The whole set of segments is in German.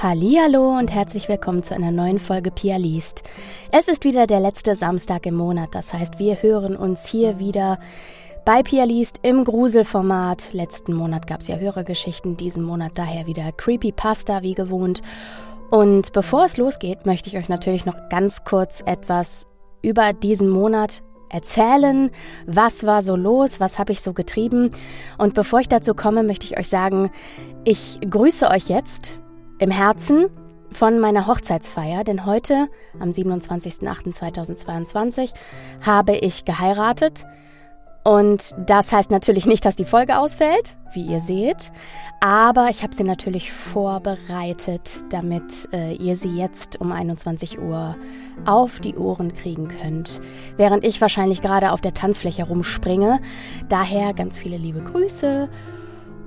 Hallo und herzlich willkommen zu einer neuen Folge Pia liest. Es ist wieder der letzte Samstag im Monat, das heißt, wir hören uns hier wieder bei Pia liest im Gruselformat. Letzten Monat gab es ja Hörergeschichten, diesen Monat daher wieder Creepypasta wie gewohnt. Und bevor es losgeht, möchte ich euch natürlich noch ganz kurz etwas über diesen Monat erzählen, was war so los, was habe ich so getrieben. Und bevor ich dazu komme, möchte ich euch sagen, ich grüße euch jetzt im Herzen von meiner Hochzeitsfeier, denn heute, am 27.08.2022, habe ich geheiratet. Und das heißt natürlich nicht, dass die Folge ausfällt, wie ihr seht, aber ich habe sie natürlich vorbereitet, damit äh, ihr sie jetzt um 21 Uhr auf die Ohren kriegen könnt, während ich wahrscheinlich gerade auf der Tanzfläche rumspringe. Daher ganz viele liebe Grüße.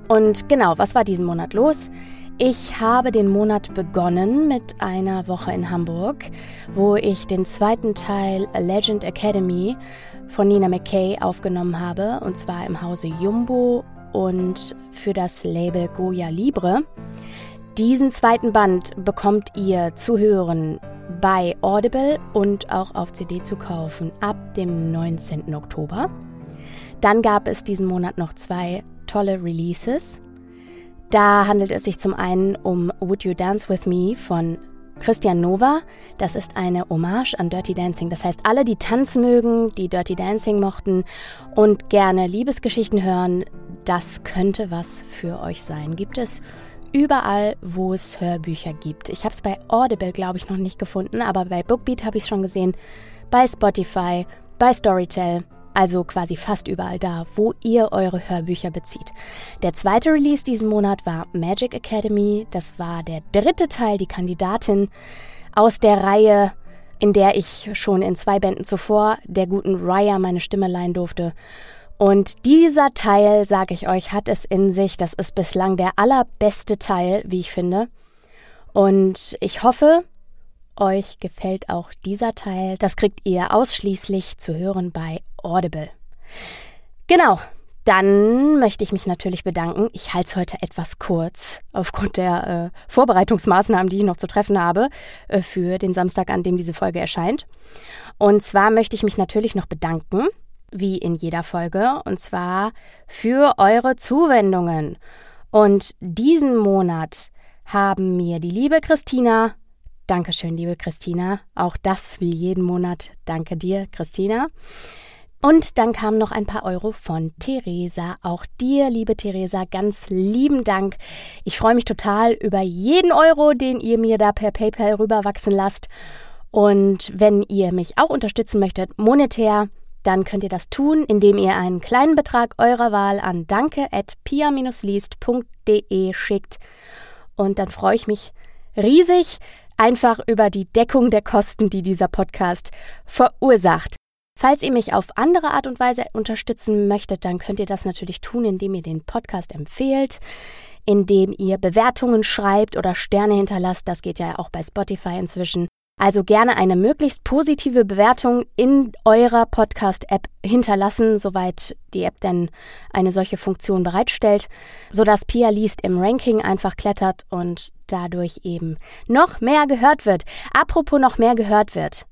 Und genau, was war diesen Monat los? Ich habe den Monat begonnen mit einer Woche in Hamburg, wo ich den zweiten Teil Legend Academy von Nina McKay aufgenommen habe, und zwar im Hause Jumbo und für das Label Goya Libre. Diesen zweiten Band bekommt ihr zu hören bei Audible und auch auf CD zu kaufen ab dem 19. Oktober. Dann gab es diesen Monat noch zwei tolle Releases. Da handelt es sich zum einen um Would You Dance With Me von Christian Nova. Das ist eine Hommage an Dirty Dancing. Das heißt, alle, die Tanz mögen, die Dirty Dancing mochten und gerne Liebesgeschichten hören, das könnte was für euch sein. Gibt es überall, wo es Hörbücher gibt. Ich habe es bei Audible, glaube ich, noch nicht gefunden, aber bei Bookbeat habe ich es schon gesehen, bei Spotify, bei Storytel also quasi fast überall da, wo ihr eure Hörbücher bezieht. Der zweite Release diesen Monat war Magic Academy. Das war der dritte Teil, die Kandidatin aus der Reihe, in der ich schon in zwei Bänden zuvor der guten Raya meine Stimme leihen durfte. Und dieser Teil, sage ich euch, hat es in sich. Das ist bislang der allerbeste Teil, wie ich finde. Und ich hoffe, euch gefällt auch dieser Teil. Das kriegt ihr ausschließlich zu hören bei Audible. Genau, dann möchte ich mich natürlich bedanken. Ich halte es heute etwas kurz aufgrund der äh, Vorbereitungsmaßnahmen, die ich noch zu treffen habe äh, für den Samstag, an dem diese Folge erscheint. Und zwar möchte ich mich natürlich noch bedanken, wie in jeder Folge, und zwar für eure Zuwendungen. Und diesen Monat haben mir die liebe Christina, Dankeschön, liebe Christina, auch das wie jeden Monat, danke dir, Christina, und dann kamen noch ein paar Euro von Theresa. Auch dir, liebe Theresa, ganz lieben Dank. Ich freue mich total über jeden Euro, den ihr mir da per PayPal rüberwachsen lasst. Und wenn ihr mich auch unterstützen möchtet, monetär, dann könnt ihr das tun, indem ihr einen kleinen Betrag eurer Wahl an danke.pia-liest.de schickt. Und dann freue ich mich riesig einfach über die Deckung der Kosten, die dieser Podcast verursacht. Falls ihr mich auf andere Art und Weise unterstützen möchtet, dann könnt ihr das natürlich tun, indem ihr den Podcast empfehlt, indem ihr Bewertungen schreibt oder Sterne hinterlasst. Das geht ja auch bei Spotify inzwischen. Also gerne eine möglichst positive Bewertung in eurer Podcast-App hinterlassen, soweit die App denn eine solche Funktion bereitstellt, sodass Pia liest im Ranking einfach klettert und dadurch eben noch mehr gehört wird. Apropos noch mehr gehört wird.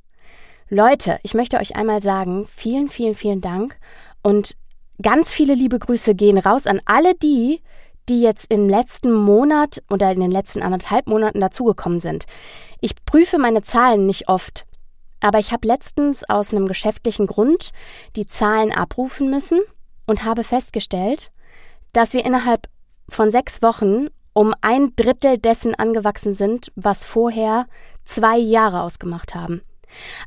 Leute, ich möchte euch einmal sagen, vielen, vielen, vielen Dank und ganz viele liebe Grüße gehen raus an alle die, die jetzt im letzten Monat oder in den letzten anderthalb Monaten dazugekommen sind. Ich prüfe meine Zahlen nicht oft, aber ich habe letztens aus einem geschäftlichen Grund die Zahlen abrufen müssen und habe festgestellt, dass wir innerhalb von sechs Wochen um ein Drittel dessen angewachsen sind, was vorher zwei Jahre ausgemacht haben.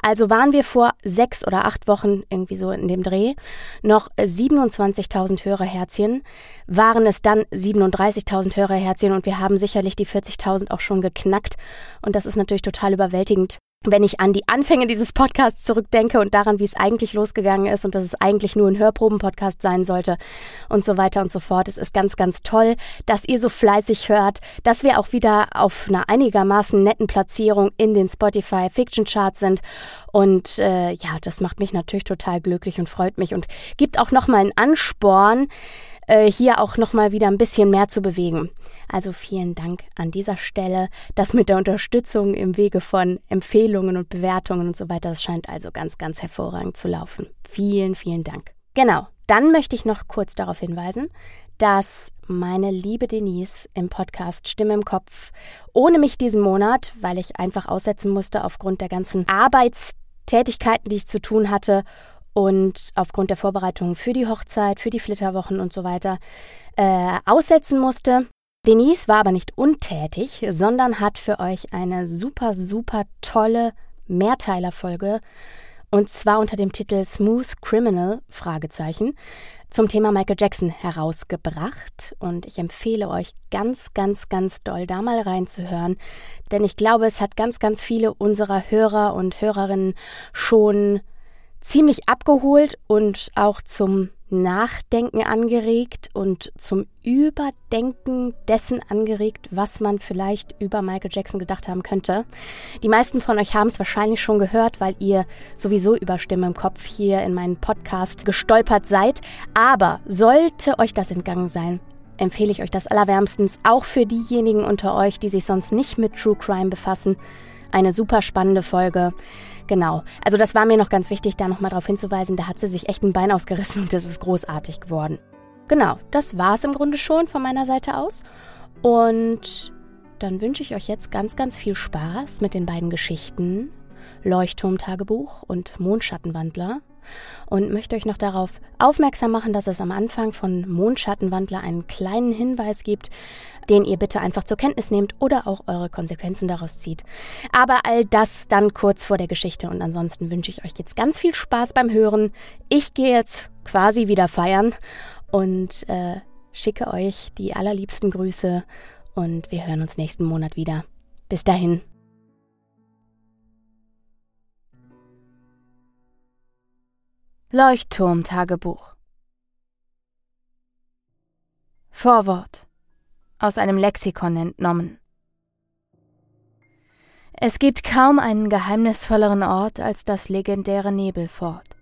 Also waren wir vor sechs oder acht Wochen irgendwie so in dem Dreh. Noch 27.000 Hörerherzchen, waren es dann 37.000 Hörerherzchen und wir haben sicherlich die 40.000 auch schon geknackt. Und das ist natürlich total überwältigend wenn ich an die Anfänge dieses Podcasts zurückdenke und daran, wie es eigentlich losgegangen ist und dass es eigentlich nur ein Hörproben-Podcast sein sollte und so weiter und so fort. Es ist ganz, ganz toll, dass ihr so fleißig hört, dass wir auch wieder auf einer einigermaßen netten Platzierung in den Spotify Fiction Charts sind. Und äh, ja, das macht mich natürlich total glücklich und freut mich und gibt auch nochmal einen Ansporn, äh, hier auch nochmal wieder ein bisschen mehr zu bewegen. Also vielen Dank an dieser Stelle. Das mit der Unterstützung im Wege von Empfehlungen und Bewertungen und so weiter, das scheint also ganz, ganz hervorragend zu laufen. Vielen, vielen Dank. Genau. Dann möchte ich noch kurz darauf hinweisen, dass meine liebe Denise im Podcast Stimme im Kopf ohne mich diesen Monat, weil ich einfach aussetzen musste aufgrund der ganzen Arbeitstätigkeiten, die ich zu tun hatte und aufgrund der Vorbereitungen für die Hochzeit, für die Flitterwochen und so weiter, äh, aussetzen musste. Denise war aber nicht untätig, sondern hat für euch eine super, super tolle Mehrteilerfolge und zwar unter dem Titel Smooth Criminal Fragezeichen zum Thema Michael Jackson herausgebracht und ich empfehle euch ganz, ganz, ganz doll da mal reinzuhören, denn ich glaube, es hat ganz, ganz viele unserer Hörer und Hörerinnen schon ziemlich abgeholt und auch zum Nachdenken angeregt und zum Überdenken dessen angeregt, was man vielleicht über Michael Jackson gedacht haben könnte. Die meisten von euch haben es wahrscheinlich schon gehört, weil ihr sowieso über Stimme im Kopf hier in meinen Podcast gestolpert seid. Aber sollte euch das entgangen sein, empfehle ich euch das allerwärmstens auch für diejenigen unter euch, die sich sonst nicht mit True Crime befassen. Eine super spannende Folge. Genau. Also das war mir noch ganz wichtig, da nochmal darauf hinzuweisen. Da hat sie sich echt ein Bein ausgerissen und das ist großartig geworden. Genau, das war es im Grunde schon von meiner Seite aus. Und dann wünsche ich euch jetzt ganz, ganz viel Spaß mit den beiden Geschichten Leuchtturmtagebuch und Mondschattenwandler und möchte euch noch darauf aufmerksam machen, dass es am Anfang von Mondschattenwandler einen kleinen Hinweis gibt, den ihr bitte einfach zur Kenntnis nehmt oder auch eure Konsequenzen daraus zieht. Aber all das dann kurz vor der Geschichte und ansonsten wünsche ich euch jetzt ganz viel Spaß beim Hören. Ich gehe jetzt quasi wieder feiern und äh, schicke euch die allerliebsten Grüße und wir hören uns nächsten Monat wieder. Bis dahin. Leuchtturm-Tagebuch Vorwort aus einem Lexikon entnommen. Es gibt kaum einen geheimnisvolleren Ort als das legendäre Nebelfort.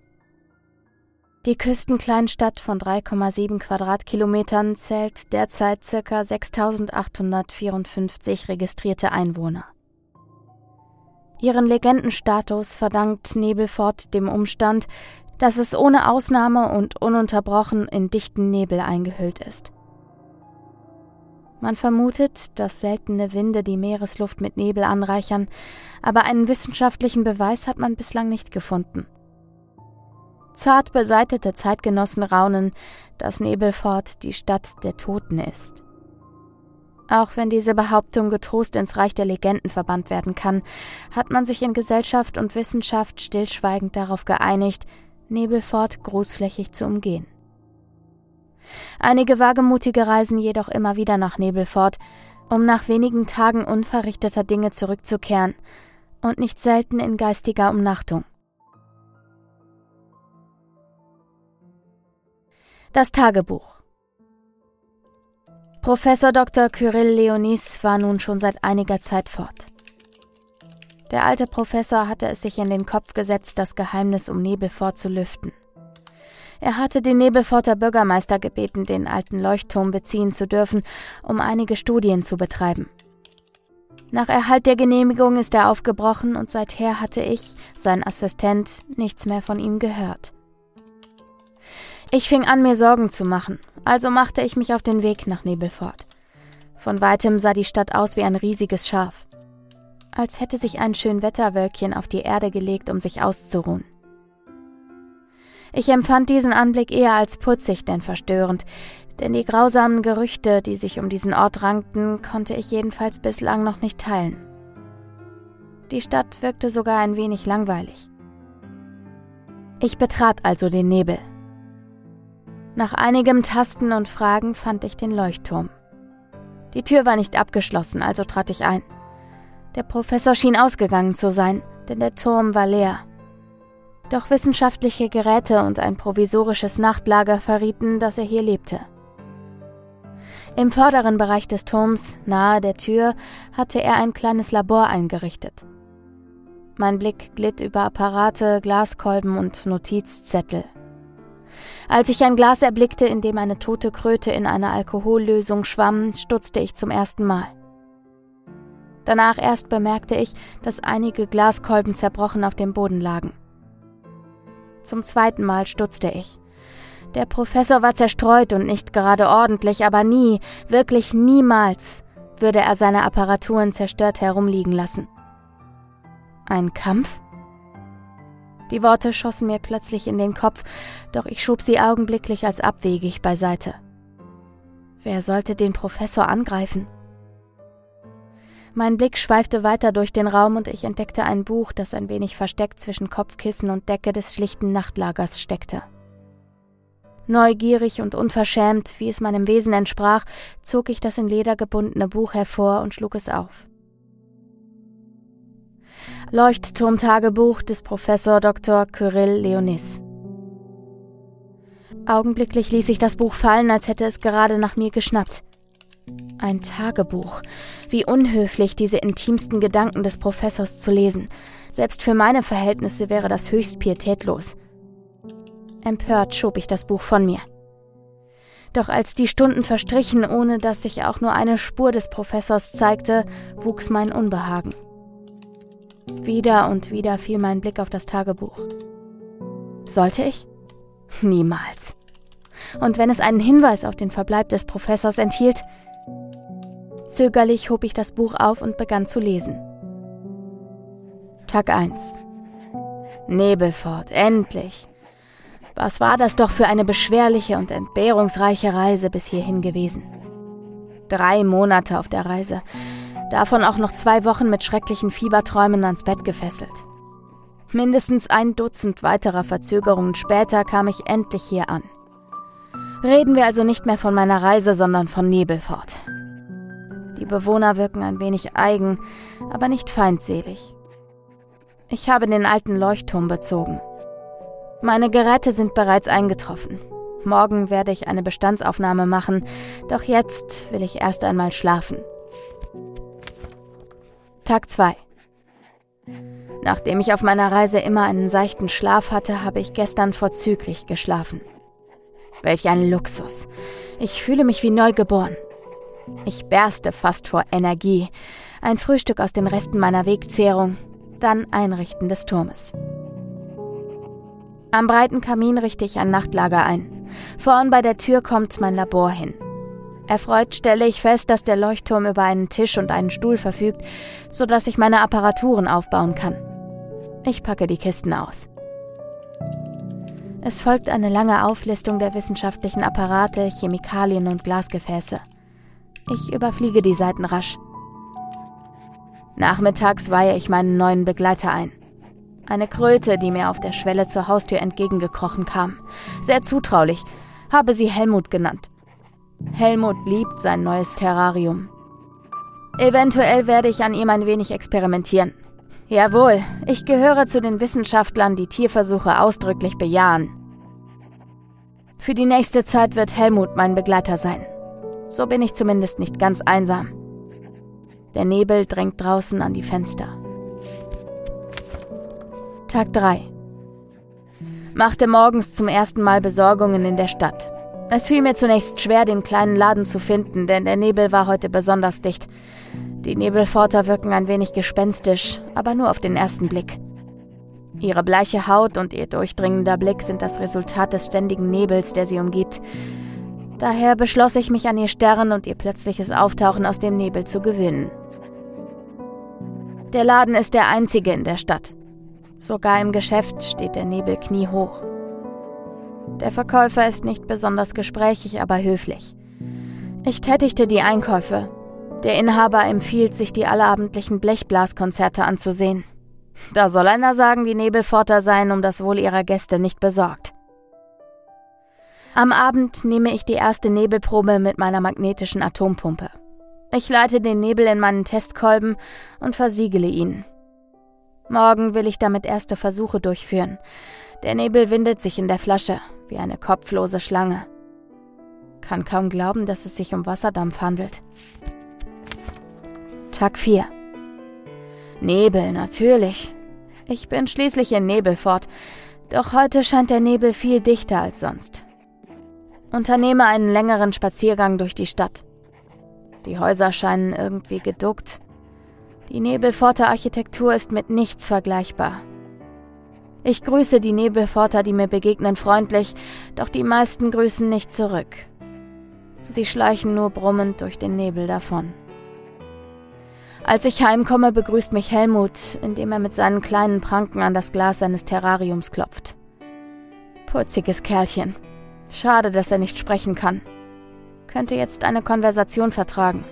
Die Küstenkleinstadt von 3,7 Quadratkilometern zählt derzeit ca. 6854 registrierte Einwohner. Ihren Legendenstatus verdankt Nebelfort dem Umstand, dass es ohne Ausnahme und ununterbrochen in dichten Nebel eingehüllt ist. Man vermutet, dass seltene Winde die Meeresluft mit Nebel anreichern, aber einen wissenschaftlichen Beweis hat man bislang nicht gefunden. Zart beseitete Zeitgenossen raunen, dass Nebelfort die Stadt der Toten ist. Auch wenn diese Behauptung getrost ins Reich der Legenden verbannt werden kann, hat man sich in Gesellschaft und Wissenschaft stillschweigend darauf geeinigt, Nebelfort großflächig zu umgehen. Einige Wagemutige reisen jedoch immer wieder nach Nebelfort, um nach wenigen Tagen unverrichteter Dinge zurückzukehren und nicht selten in geistiger Umnachtung. Das Tagebuch Professor Dr. Kyrill Leonis war nun schon seit einiger Zeit fort. Der alte Professor hatte es sich in den Kopf gesetzt, das Geheimnis um Nebelfort zu lüften. Er hatte den Nebelforter Bürgermeister gebeten, den alten Leuchtturm beziehen zu dürfen, um einige Studien zu betreiben. Nach Erhalt der Genehmigung ist er aufgebrochen und seither hatte ich, sein Assistent, nichts mehr von ihm gehört. Ich fing an, mir Sorgen zu machen, also machte ich mich auf den Weg nach Nebelfort. Von weitem sah die Stadt aus wie ein riesiges Schaf als hätte sich ein Schönwetterwölkchen auf die Erde gelegt, um sich auszuruhen. Ich empfand diesen Anblick eher als putzig denn verstörend, denn die grausamen Gerüchte, die sich um diesen Ort rankten, konnte ich jedenfalls bislang noch nicht teilen. Die Stadt wirkte sogar ein wenig langweilig. Ich betrat also den Nebel. Nach einigem Tasten und Fragen fand ich den Leuchtturm. Die Tür war nicht abgeschlossen, also trat ich ein. Der Professor schien ausgegangen zu sein, denn der Turm war leer. Doch wissenschaftliche Geräte und ein provisorisches Nachtlager verrieten, dass er hier lebte. Im vorderen Bereich des Turms, nahe der Tür, hatte er ein kleines Labor eingerichtet. Mein Blick glitt über Apparate, Glaskolben und Notizzettel. Als ich ein Glas erblickte, in dem eine tote Kröte in einer Alkohollösung schwamm, stutzte ich zum ersten Mal. Danach erst bemerkte ich, dass einige Glaskolben zerbrochen auf dem Boden lagen. Zum zweiten Mal stutzte ich. Der Professor war zerstreut und nicht gerade ordentlich, aber nie, wirklich niemals würde er seine Apparaturen zerstört herumliegen lassen. Ein Kampf? Die Worte schossen mir plötzlich in den Kopf, doch ich schob sie augenblicklich als abwegig beiseite. Wer sollte den Professor angreifen? Mein Blick schweifte weiter durch den Raum und ich entdeckte ein Buch, das ein wenig versteckt zwischen Kopfkissen und Decke des schlichten Nachtlagers steckte. Neugierig und unverschämt, wie es meinem Wesen entsprach, zog ich das in Leder gebundene Buch hervor und schlug es auf. Leuchtturmtagebuch des Professor Dr. Kyrill Leonis. Augenblicklich ließ ich das Buch fallen, als hätte es gerade nach mir geschnappt. Ein Tagebuch. Wie unhöflich, diese intimsten Gedanken des Professors zu lesen. Selbst für meine Verhältnisse wäre das höchst pietätlos. Empört schob ich das Buch von mir. Doch als die Stunden verstrichen, ohne dass sich auch nur eine Spur des Professors zeigte, wuchs mein Unbehagen. Wieder und wieder fiel mein Blick auf das Tagebuch. Sollte ich? Niemals. Und wenn es einen Hinweis auf den Verbleib des Professors enthielt, Zögerlich hob ich das Buch auf und begann zu lesen. Tag 1 Nebelfort, endlich. Was war das doch für eine beschwerliche und entbehrungsreiche Reise bis hierhin gewesen? Drei Monate auf der Reise, davon auch noch zwei Wochen mit schrecklichen Fieberträumen ans Bett gefesselt. Mindestens ein Dutzend weiterer Verzögerungen später kam ich endlich hier an. Reden wir also nicht mehr von meiner Reise, sondern von Nebelfort. Die Bewohner wirken ein wenig eigen, aber nicht feindselig. Ich habe den alten Leuchtturm bezogen. Meine Geräte sind bereits eingetroffen. Morgen werde ich eine Bestandsaufnahme machen, doch jetzt will ich erst einmal schlafen. Tag 2 Nachdem ich auf meiner Reise immer einen seichten Schlaf hatte, habe ich gestern vorzüglich geschlafen. Welch ein Luxus. Ich fühle mich wie neugeboren. Ich berste fast vor Energie. Ein Frühstück aus den Resten meiner Wegzehrung, dann Einrichten des Turmes. Am breiten Kamin richte ich ein Nachtlager ein. Vorn bei der Tür kommt mein Labor hin. Erfreut stelle ich fest, dass der Leuchtturm über einen Tisch und einen Stuhl verfügt, sodass ich meine Apparaturen aufbauen kann. Ich packe die Kisten aus. Es folgt eine lange Auflistung der wissenschaftlichen Apparate, Chemikalien und Glasgefäße. Ich überfliege die Seiten rasch. Nachmittags weihe ich meinen neuen Begleiter ein. Eine Kröte, die mir auf der Schwelle zur Haustür entgegengekrochen kam. Sehr zutraulich, habe sie Helmut genannt. Helmut liebt sein neues Terrarium. Eventuell werde ich an ihm ein wenig experimentieren. Jawohl, ich gehöre zu den Wissenschaftlern, die Tierversuche ausdrücklich bejahen. Für die nächste Zeit wird Helmut mein Begleiter sein. So bin ich zumindest nicht ganz einsam. Der Nebel drängt draußen an die Fenster. Tag 3 Machte morgens zum ersten Mal Besorgungen in der Stadt. Es fiel mir zunächst schwer, den kleinen Laden zu finden, denn der Nebel war heute besonders dicht. Die Nebelforter wirken ein wenig gespenstisch, aber nur auf den ersten Blick. Ihre bleiche Haut und ihr durchdringender Blick sind das Resultat des ständigen Nebels, der sie umgibt. Daher beschloss ich mich an ihr Stern und ihr plötzliches Auftauchen aus dem Nebel zu gewinnen. Der Laden ist der einzige in der Stadt. Sogar im Geschäft steht der Nebel kniehoch. Der Verkäufer ist nicht besonders gesprächig, aber höflich. Ich tätigte die Einkäufe. Der Inhaber empfiehlt sich, die allerabendlichen Blechblaskonzerte anzusehen. Da soll einer sagen, die Nebelforter seien um das Wohl ihrer Gäste nicht besorgt. Am Abend nehme ich die erste Nebelprobe mit meiner magnetischen Atompumpe. Ich leite den Nebel in meinen Testkolben und versiegele ihn. Morgen will ich damit erste Versuche durchführen. Der Nebel windet sich in der Flasche, wie eine kopflose Schlange. Kann kaum glauben, dass es sich um Wasserdampf handelt. Tag 4 Nebel, natürlich. Ich bin schließlich in Nebelfort. Doch heute scheint der Nebel viel dichter als sonst. Unternehme einen längeren Spaziergang durch die Stadt. Die Häuser scheinen irgendwie geduckt. Die Nebelforter Architektur ist mit nichts vergleichbar. Ich grüße die Nebelforter, die mir begegnen, freundlich, doch die meisten grüßen nicht zurück. Sie schleichen nur brummend durch den Nebel davon. Als ich heimkomme, begrüßt mich Helmut, indem er mit seinen kleinen Pranken an das Glas seines Terrariums klopft. Putziges Kerlchen. Schade, dass er nicht sprechen kann. Könnte jetzt eine Konversation vertragen.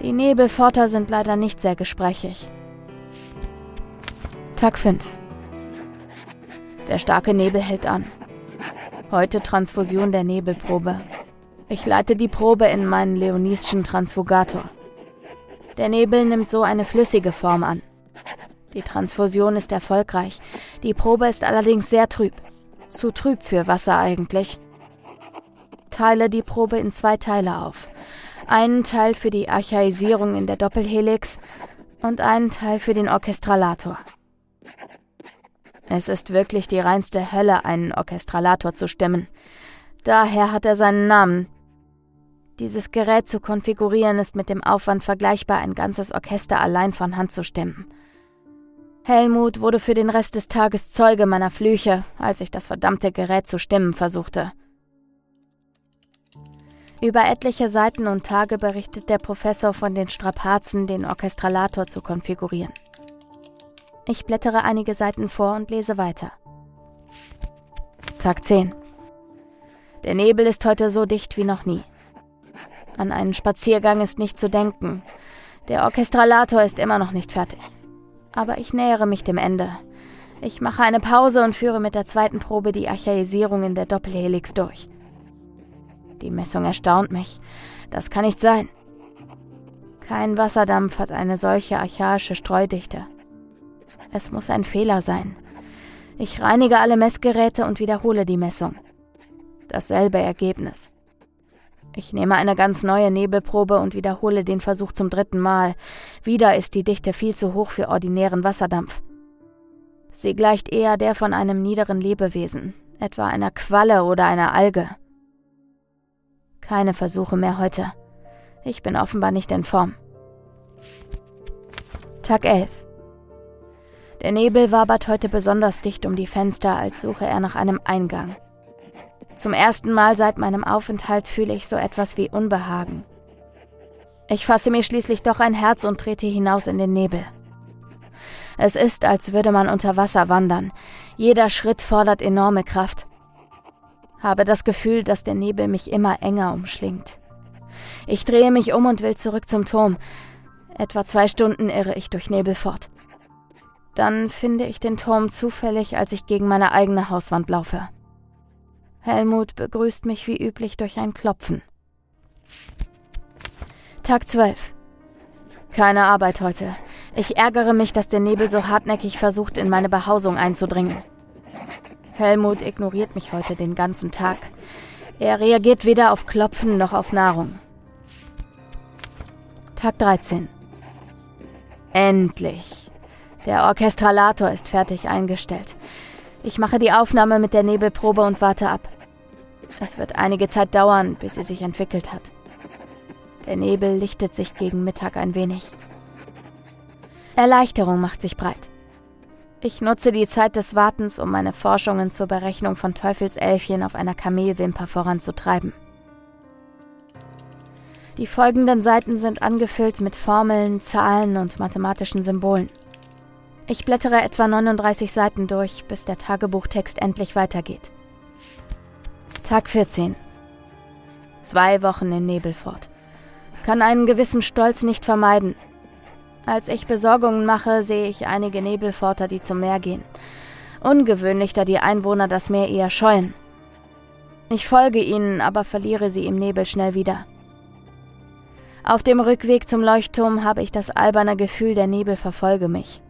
Die Nebelforter sind leider nicht sehr gesprächig. Tag 5. Der starke Nebel hält an. Heute Transfusion der Nebelprobe. Ich leite die Probe in meinen Leonieschen Transfugator. Der Nebel nimmt so eine flüssige Form an. Die Transfusion ist erfolgreich. Die Probe ist allerdings sehr trüb. Zu trüb für Wasser eigentlich teile die Probe in zwei Teile auf. Einen Teil für die Archaisierung in der Doppelhelix und einen Teil für den Orchestralator. Es ist wirklich die reinste Hölle, einen Orchestralator zu stimmen. Daher hat er seinen Namen. Dieses Gerät zu konfigurieren ist mit dem Aufwand vergleichbar, ein ganzes Orchester allein von Hand zu stimmen. Helmut wurde für den Rest des Tages Zeuge meiner Flüche, als ich das verdammte Gerät zu stimmen versuchte. Über etliche Seiten und Tage berichtet der Professor von den Strapazen, den Orchestralator zu konfigurieren. Ich blättere einige Seiten vor und lese weiter. Tag 10. Der Nebel ist heute so dicht wie noch nie. An einen Spaziergang ist nicht zu denken. Der Orchestralator ist immer noch nicht fertig. Aber ich nähere mich dem Ende. Ich mache eine Pause und führe mit der zweiten Probe die Archaisierung in der Doppelhelix durch. Die Messung erstaunt mich. Das kann nicht sein. Kein Wasserdampf hat eine solche archaische Streudichte. Es muss ein Fehler sein. Ich reinige alle Messgeräte und wiederhole die Messung. Dasselbe Ergebnis. Ich nehme eine ganz neue Nebelprobe und wiederhole den Versuch zum dritten Mal. Wieder ist die Dichte viel zu hoch für ordinären Wasserdampf. Sie gleicht eher der von einem niederen Lebewesen, etwa einer Qualle oder einer Alge. Keine Versuche mehr heute. Ich bin offenbar nicht in Form. Tag 11. Der Nebel wabert heute besonders dicht um die Fenster, als suche er nach einem Eingang. Zum ersten Mal seit meinem Aufenthalt fühle ich so etwas wie Unbehagen. Ich fasse mir schließlich doch ein Herz und trete hinaus in den Nebel. Es ist, als würde man unter Wasser wandern. Jeder Schritt fordert enorme Kraft. Habe das Gefühl, dass der Nebel mich immer enger umschlingt. Ich drehe mich um und will zurück zum Turm. Etwa zwei Stunden irre ich durch Nebel fort. Dann finde ich den Turm zufällig, als ich gegen meine eigene Hauswand laufe. Helmut begrüßt mich wie üblich durch ein Klopfen. Tag 12. Keine Arbeit heute. Ich ärgere mich, dass der Nebel so hartnäckig versucht, in meine Behausung einzudringen. Helmut ignoriert mich heute den ganzen Tag. Er reagiert weder auf Klopfen noch auf Nahrung. Tag 13. Endlich. Der Orchestralator ist fertig eingestellt. Ich mache die Aufnahme mit der Nebelprobe und warte ab. Es wird einige Zeit dauern, bis sie sich entwickelt hat. Der Nebel lichtet sich gegen Mittag ein wenig. Erleichterung macht sich breit. Ich nutze die Zeit des Wartens, um meine Forschungen zur Berechnung von Teufelselfchen auf einer Kamelwimper voranzutreiben. Die folgenden Seiten sind angefüllt mit Formeln, Zahlen und mathematischen Symbolen. Ich blättere etwa 39 Seiten durch, bis der Tagebuchtext endlich weitergeht. Tag 14. Zwei Wochen in Nebelfort. Kann einen gewissen Stolz nicht vermeiden, als ich Besorgungen mache, sehe ich einige Nebelforter, die zum Meer gehen. Ungewöhnlich, da die Einwohner das Meer eher scheuen. Ich folge ihnen, aber verliere sie im Nebel schnell wieder. Auf dem Rückweg zum Leuchtturm habe ich das alberne Gefühl, der Nebel verfolge mich.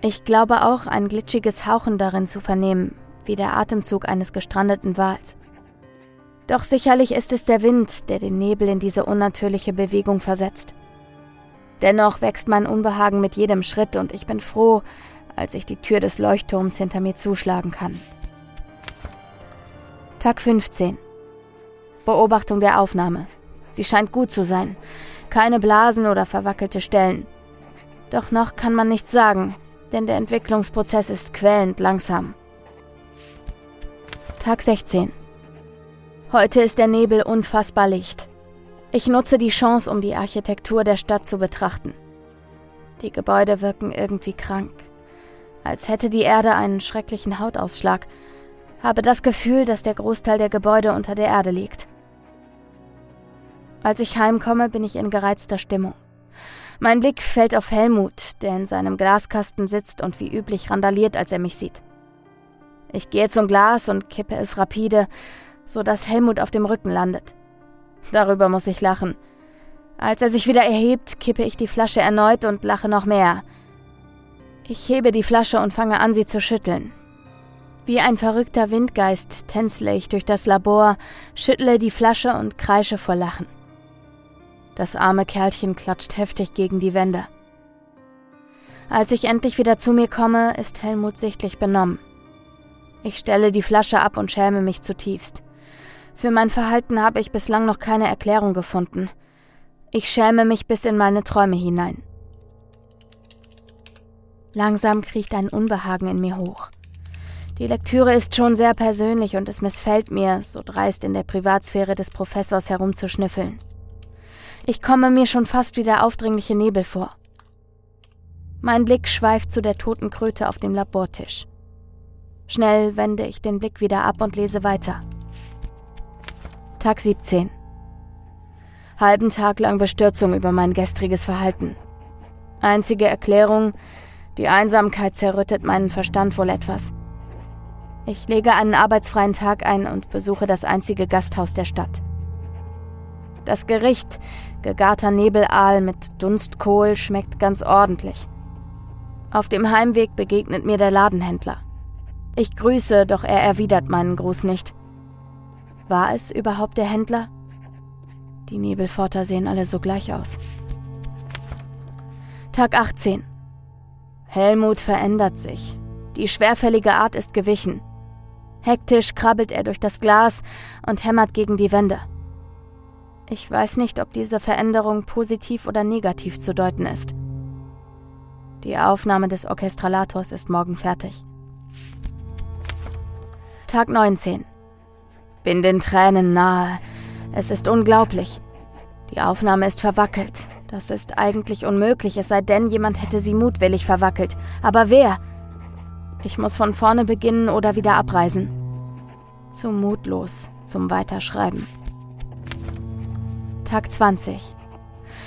Ich glaube auch, ein glitschiges Hauchen darin zu vernehmen, wie der Atemzug eines gestrandeten Wals. Doch sicherlich ist es der Wind, der den Nebel in diese unnatürliche Bewegung versetzt. Dennoch wächst mein Unbehagen mit jedem Schritt und ich bin froh, als ich die Tür des Leuchtturms hinter mir zuschlagen kann. Tag 15. Beobachtung der Aufnahme. Sie scheint gut zu sein. Keine Blasen oder verwackelte Stellen. Doch noch kann man nichts sagen, denn der Entwicklungsprozess ist quälend langsam. Tag 16. Heute ist der Nebel unfassbar licht. Ich nutze die Chance, um die Architektur der Stadt zu betrachten. Die Gebäude wirken irgendwie krank, als hätte die Erde einen schrecklichen Hautausschlag habe das Gefühl, dass der Großteil der Gebäude unter der Erde liegt. Als ich heimkomme, bin ich in gereizter Stimmung. Mein Blick fällt auf Helmut, der in seinem Glaskasten sitzt und wie üblich randaliert, als er mich sieht. Ich gehe zum Glas und kippe es rapide, so dass Helmut auf dem Rücken landet. Darüber muss ich lachen. Als er sich wieder erhebt, kippe ich die Flasche erneut und lache noch mehr. Ich hebe die Flasche und fange an, sie zu schütteln. Wie ein verrückter Windgeist tänzle ich durch das Labor, schüttle die Flasche und kreische vor Lachen. Das arme Kerlchen klatscht heftig gegen die Wände. Als ich endlich wieder zu mir komme, ist Helmut sichtlich benommen. Ich stelle die Flasche ab und schäme mich zutiefst. Für mein Verhalten habe ich bislang noch keine Erklärung gefunden. Ich schäme mich bis in meine Träume hinein. Langsam kriecht ein Unbehagen in mir hoch. Die Lektüre ist schon sehr persönlich und es missfällt mir, so dreist in der Privatsphäre des Professors herumzuschnüffeln. Ich komme mir schon fast wie der aufdringliche Nebel vor. Mein Blick schweift zu der toten Kröte auf dem Labortisch. Schnell wende ich den Blick wieder ab und lese weiter. Tag 17. Halben Tag lang Bestürzung über mein gestriges Verhalten. Einzige Erklärung, die Einsamkeit zerrüttet meinen Verstand wohl etwas. Ich lege einen arbeitsfreien Tag ein und besuche das einzige Gasthaus der Stadt. Das Gericht, gegarter Nebelaal mit Dunstkohl, schmeckt ganz ordentlich. Auf dem Heimweg begegnet mir der Ladenhändler. Ich grüße, doch er erwidert meinen Gruß nicht. War es überhaupt der Händler? Die Nebelforter sehen alle so gleich aus. Tag 18. Helmut verändert sich. Die schwerfällige Art ist gewichen. Hektisch krabbelt er durch das Glas und hämmert gegen die Wände. Ich weiß nicht, ob diese Veränderung positiv oder negativ zu deuten ist. Die Aufnahme des Orchestralators ist morgen fertig. Tag 19. Bin den Tränen nahe. Es ist unglaublich. Die Aufnahme ist verwackelt. Das ist eigentlich unmöglich, es sei denn, jemand hätte sie mutwillig verwackelt. Aber wer? Ich muss von vorne beginnen oder wieder abreisen. Zu mutlos zum Weiterschreiben. Tag 20.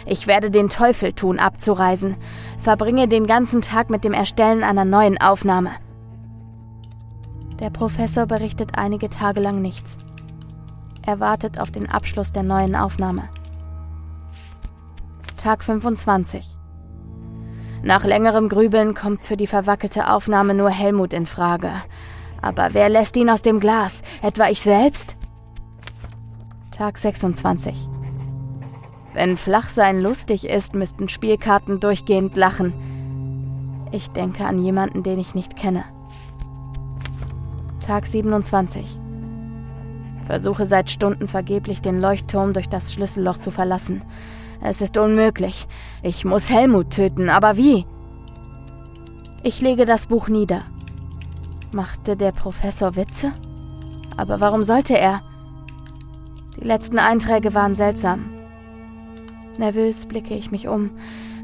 Ich werde den Teufel tun, abzureisen. Verbringe den ganzen Tag mit dem Erstellen einer neuen Aufnahme. Der Professor berichtet einige Tage lang nichts. Er wartet auf den Abschluss der neuen Aufnahme. Tag 25. Nach längerem Grübeln kommt für die verwackelte Aufnahme nur Helmut in Frage. Aber wer lässt ihn aus dem Glas? Etwa ich selbst? Tag 26. Wenn Flachsein lustig ist, müssten Spielkarten durchgehend lachen. Ich denke an jemanden, den ich nicht kenne. Tag 27. Versuche seit Stunden vergeblich, den Leuchtturm durch das Schlüsselloch zu verlassen. Es ist unmöglich. Ich muss Helmut töten, aber wie? Ich lege das Buch nieder. Machte der Professor Witze? Aber warum sollte er? Die letzten Einträge waren seltsam. Nervös blicke ich mich um.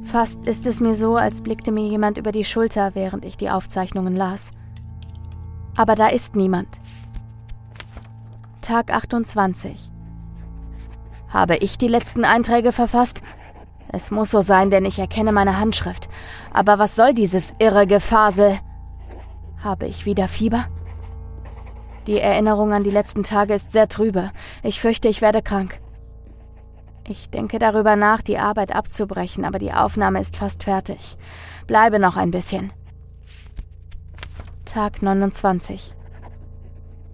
Fast ist es mir so, als blickte mir jemand über die Schulter, während ich die Aufzeichnungen las. Aber da ist niemand. Tag 28. Habe ich die letzten Einträge verfasst? Es muss so sein, denn ich erkenne meine Handschrift. Aber was soll dieses irre Gefasel? Habe ich wieder Fieber? Die Erinnerung an die letzten Tage ist sehr trübe. Ich fürchte, ich werde krank. Ich denke darüber nach, die Arbeit abzubrechen, aber die Aufnahme ist fast fertig. Bleibe noch ein bisschen. Tag 29.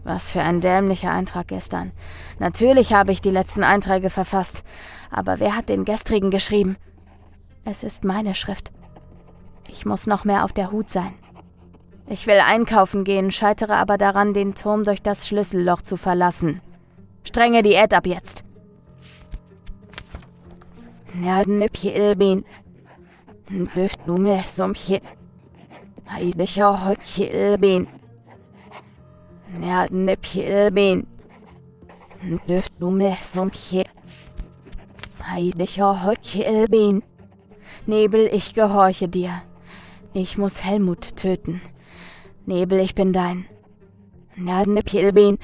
Was für ein dämlicher Eintrag gestern. Natürlich habe ich die letzten Einträge verfasst. Aber wer hat den gestrigen geschrieben? Es ist meine Schrift. Ich muss noch mehr auf der Hut sein. Ich will einkaufen gehen, scheitere aber daran, den Turm durch das Schlüsselloch zu verlassen. Strenge Diät ab jetzt. Ja, nippje ilbin. Büft nu Büft nu mir somche. Heidiger hotje ilbin. Nebel, ich gehorche dir. Ich muss Helmut töten. Nebel, ich bin dein. Nadne Pilbin,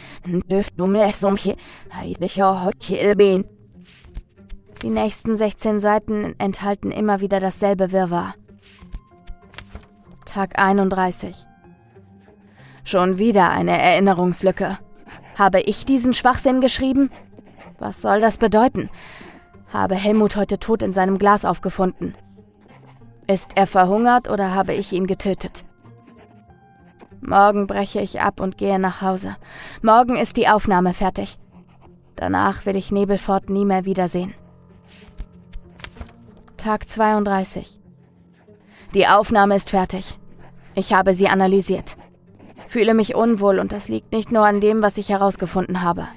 du mir somche, heidlicher Hotchilbin. Die nächsten 16 Seiten enthalten immer wieder dasselbe Wirrwarr. Tag 31. Schon wieder eine Erinnerungslücke. Habe ich diesen Schwachsinn geschrieben? Was soll das bedeuten? Habe Helmut heute tot in seinem Glas aufgefunden? Ist er verhungert oder habe ich ihn getötet? Morgen breche ich ab und gehe nach Hause. Morgen ist die Aufnahme fertig. Danach will ich Nebelfort nie mehr wiedersehen. Tag 32. Die Aufnahme ist fertig. Ich habe sie analysiert. Fühle mich unwohl und das liegt nicht nur an dem, was ich herausgefunden habe.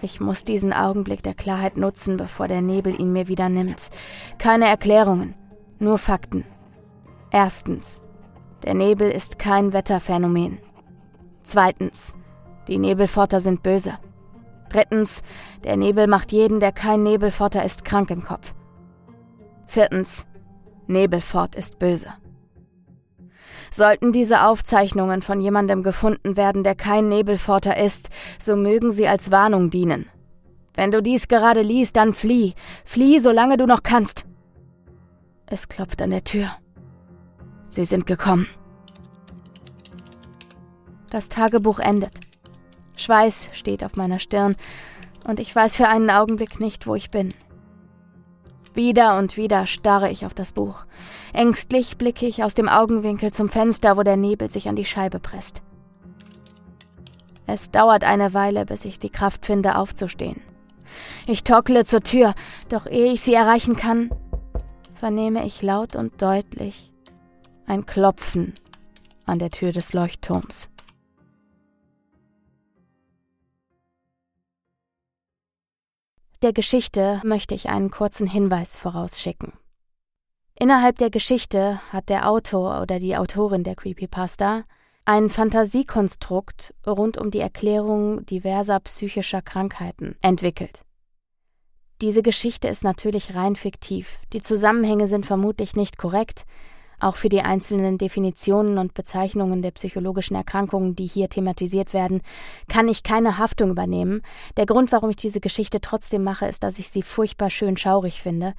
Ich muss diesen Augenblick der Klarheit nutzen, bevor der Nebel ihn mir wieder nimmt. Keine Erklärungen, nur Fakten. Erstens, der Nebel ist kein Wetterphänomen. Zweitens, die Nebelforter sind böse. Drittens, der Nebel macht jeden, der kein Nebelforter ist, krank im Kopf. Viertens, Nebelfort ist böse. Sollten diese Aufzeichnungen von jemandem gefunden werden, der kein Nebelforter ist, so mögen sie als Warnung dienen. Wenn du dies gerade liest, dann flieh, flieh, solange du noch kannst. Es klopft an der Tür. Sie sind gekommen. Das Tagebuch endet. Schweiß steht auf meiner Stirn und ich weiß für einen Augenblick nicht, wo ich bin. Wieder und wieder starre ich auf das Buch. Ängstlich blicke ich aus dem Augenwinkel zum Fenster, wo der Nebel sich an die Scheibe presst. Es dauert eine Weile, bis ich die Kraft finde, aufzustehen. Ich torkle zur Tür, doch ehe ich sie erreichen kann, vernehme ich laut und deutlich ein Klopfen an der Tür des Leuchtturms. Der Geschichte möchte ich einen kurzen Hinweis vorausschicken. Innerhalb der Geschichte hat der Autor oder die Autorin der Creepypasta ein Fantasiekonstrukt rund um die Erklärung diverser psychischer Krankheiten entwickelt. Diese Geschichte ist natürlich rein fiktiv, die Zusammenhänge sind vermutlich nicht korrekt, auch für die einzelnen Definitionen und Bezeichnungen der psychologischen Erkrankungen, die hier thematisiert werden, kann ich keine Haftung übernehmen. Der Grund, warum ich diese Geschichte trotzdem mache, ist, dass ich sie furchtbar schön schaurig finde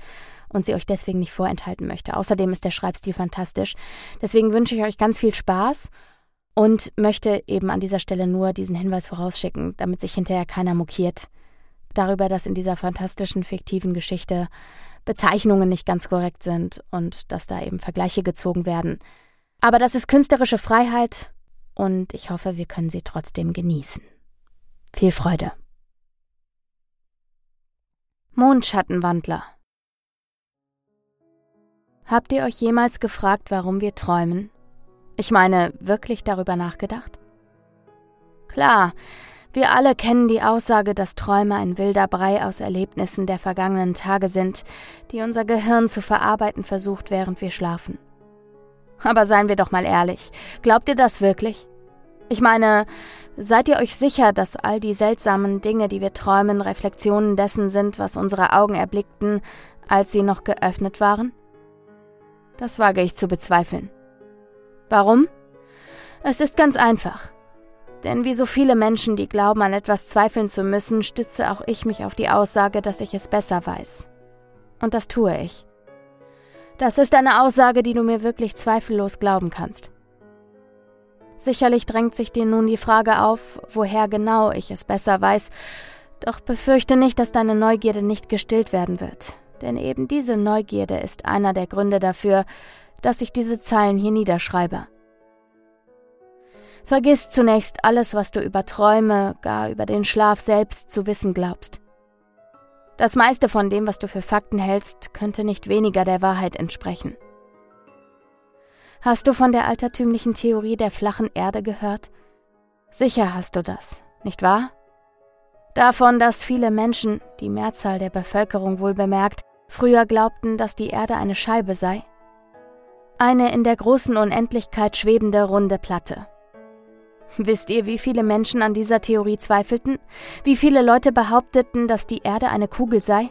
und sie euch deswegen nicht vorenthalten möchte. Außerdem ist der Schreibstil fantastisch. Deswegen wünsche ich euch ganz viel Spaß und möchte eben an dieser Stelle nur diesen Hinweis vorausschicken, damit sich hinterher keiner mokiert darüber, dass in dieser fantastischen, fiktiven Geschichte Bezeichnungen nicht ganz korrekt sind und dass da eben Vergleiche gezogen werden. Aber das ist künstlerische Freiheit und ich hoffe, wir können sie trotzdem genießen. Viel Freude. Mondschattenwandler Habt ihr euch jemals gefragt, warum wir träumen? Ich meine, wirklich darüber nachgedacht? Klar, wir alle kennen die Aussage, dass Träume ein wilder Brei aus Erlebnissen der vergangenen Tage sind, die unser Gehirn zu verarbeiten versucht, während wir schlafen. Aber seien wir doch mal ehrlich, glaubt ihr das wirklich? Ich meine, seid ihr euch sicher, dass all die seltsamen Dinge, die wir träumen, Reflexionen dessen sind, was unsere Augen erblickten, als sie noch geöffnet waren? Das wage ich zu bezweifeln. Warum? Es ist ganz einfach. Denn wie so viele Menschen, die glauben, an etwas zweifeln zu müssen, stütze auch ich mich auf die Aussage, dass ich es besser weiß. Und das tue ich. Das ist eine Aussage, die du mir wirklich zweifellos glauben kannst. Sicherlich drängt sich dir nun die Frage auf, woher genau ich es besser weiß, doch befürchte nicht, dass deine Neugierde nicht gestillt werden wird, denn eben diese Neugierde ist einer der Gründe dafür, dass ich diese Zeilen hier niederschreibe. Vergiss zunächst alles, was du über Träume, gar über den Schlaf selbst zu wissen glaubst. Das meiste von dem, was du für Fakten hältst, könnte nicht weniger der Wahrheit entsprechen. Hast du von der altertümlichen Theorie der flachen Erde gehört? Sicher hast du das, nicht wahr? Davon, dass viele Menschen, die Mehrzahl der Bevölkerung wohl bemerkt, früher glaubten, dass die Erde eine Scheibe sei. Eine in der großen Unendlichkeit schwebende runde Platte. Wisst ihr, wie viele Menschen an dieser Theorie zweifelten? Wie viele Leute behaupteten, dass die Erde eine Kugel sei?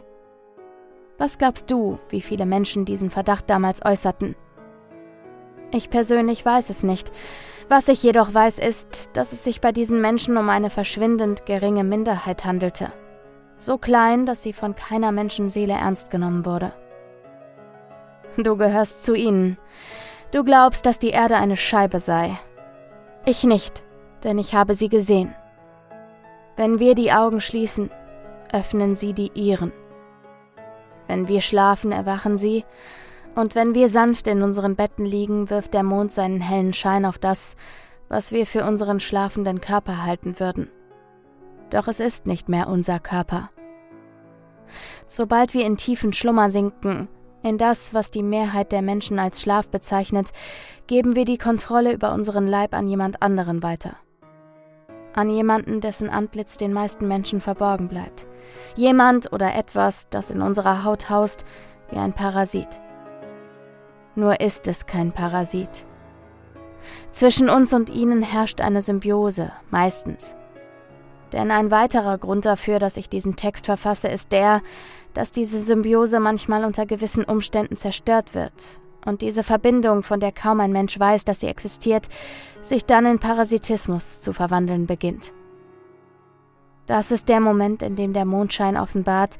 Was glaubst du, wie viele Menschen diesen Verdacht damals äußerten? Ich persönlich weiß es nicht. Was ich jedoch weiß, ist, dass es sich bei diesen Menschen um eine verschwindend geringe Minderheit handelte. So klein, dass sie von keiner Menschenseele ernst genommen wurde. Du gehörst zu ihnen. Du glaubst, dass die Erde eine Scheibe sei. Ich nicht, denn ich habe sie gesehen. Wenn wir die Augen schließen, öffnen sie die ihren. Wenn wir schlafen, erwachen sie, und wenn wir sanft in unseren Betten liegen, wirft der Mond seinen hellen Schein auf das, was wir für unseren schlafenden Körper halten würden. Doch es ist nicht mehr unser Körper. Sobald wir in tiefen Schlummer sinken, in das, was die Mehrheit der Menschen als Schlaf bezeichnet, geben wir die Kontrolle über unseren Leib an jemand anderen weiter. An jemanden, dessen Antlitz den meisten Menschen verborgen bleibt. Jemand oder etwas, das in unserer Haut haust, wie ein Parasit. Nur ist es kein Parasit. Zwischen uns und ihnen herrscht eine Symbiose, meistens. Denn ein weiterer Grund dafür, dass ich diesen Text verfasse, ist der, dass diese Symbiose manchmal unter gewissen Umständen zerstört wird und diese Verbindung, von der kaum ein Mensch weiß, dass sie existiert, sich dann in Parasitismus zu verwandeln beginnt. Das ist der Moment, in dem der Mondschein offenbart,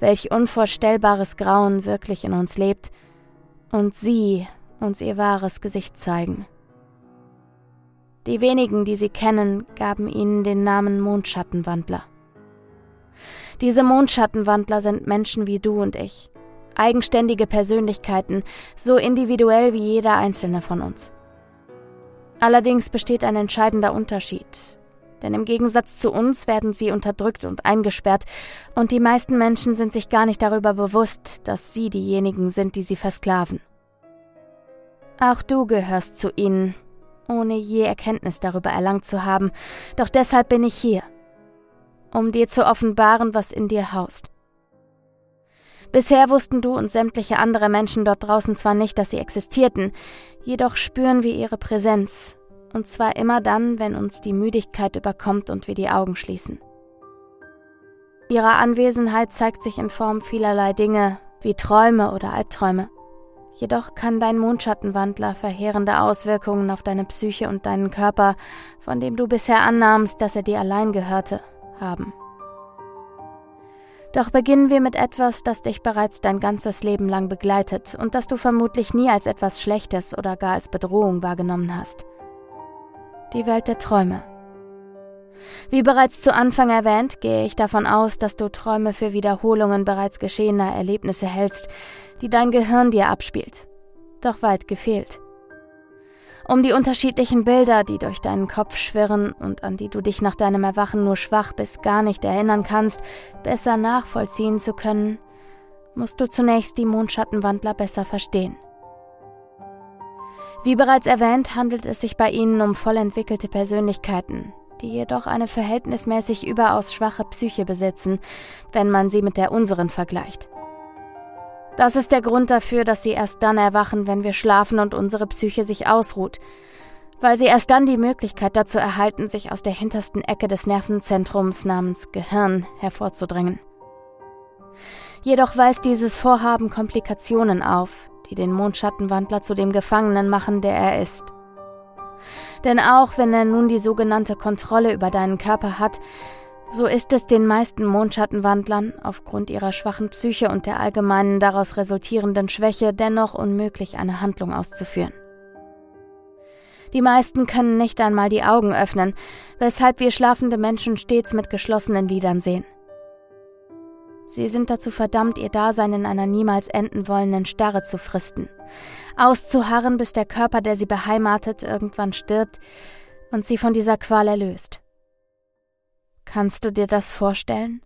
welch unvorstellbares Grauen wirklich in uns lebt und sie uns ihr wahres Gesicht zeigen. Die wenigen, die sie kennen, gaben ihnen den Namen Mondschattenwandler. Diese Mondschattenwandler sind Menschen wie du und ich, eigenständige Persönlichkeiten, so individuell wie jeder einzelne von uns. Allerdings besteht ein entscheidender Unterschied, denn im Gegensatz zu uns werden sie unterdrückt und eingesperrt, und die meisten Menschen sind sich gar nicht darüber bewusst, dass sie diejenigen sind, die sie versklaven. Auch du gehörst zu ihnen, ohne je Erkenntnis darüber erlangt zu haben, doch deshalb bin ich hier, um dir zu offenbaren, was in dir haust. Bisher wussten du und sämtliche andere Menschen dort draußen zwar nicht, dass sie existierten, jedoch spüren wir ihre Präsenz und zwar immer dann, wenn uns die Müdigkeit überkommt und wir die Augen schließen. Ihre Anwesenheit zeigt sich in Form vielerlei Dinge, wie Träume oder Albträume. Jedoch kann dein Mondschattenwandler verheerende Auswirkungen auf deine Psyche und deinen Körper, von dem du bisher annahmst, dass er dir allein gehörte, haben. Doch beginnen wir mit etwas, das dich bereits dein ganzes Leben lang begleitet und das du vermutlich nie als etwas Schlechtes oder gar als Bedrohung wahrgenommen hast die Welt der Träume. Wie bereits zu Anfang erwähnt, gehe ich davon aus, dass du Träume für Wiederholungen bereits geschehener Erlebnisse hältst, die dein Gehirn dir abspielt. Doch weit gefehlt. Um die unterschiedlichen Bilder, die durch deinen Kopf schwirren und an die du dich nach deinem Erwachen nur schwach bis gar nicht erinnern kannst, besser nachvollziehen zu können, musst du zunächst die Mondschattenwandler besser verstehen. Wie bereits erwähnt, handelt es sich bei ihnen um voll entwickelte Persönlichkeiten, die jedoch eine verhältnismäßig überaus schwache Psyche besitzen, wenn man sie mit der unseren vergleicht. Das ist der Grund dafür, dass sie erst dann erwachen, wenn wir schlafen und unsere Psyche sich ausruht, weil sie erst dann die Möglichkeit dazu erhalten, sich aus der hintersten Ecke des Nervenzentrums namens Gehirn hervorzudrängen. Jedoch weist dieses Vorhaben Komplikationen auf, die den Mondschattenwandler zu dem Gefangenen machen, der er ist. Denn auch wenn er nun die sogenannte Kontrolle über deinen Körper hat, so ist es den meisten Mondschattenwandlern aufgrund ihrer schwachen Psyche und der allgemeinen daraus resultierenden Schwäche dennoch unmöglich, eine Handlung auszuführen. Die meisten können nicht einmal die Augen öffnen, weshalb wir schlafende Menschen stets mit geschlossenen Lidern sehen. Sie sind dazu verdammt, ihr Dasein in einer niemals enden wollenden Starre zu fristen, auszuharren, bis der Körper, der sie beheimatet, irgendwann stirbt und sie von dieser Qual erlöst. Kannst du dir das vorstellen?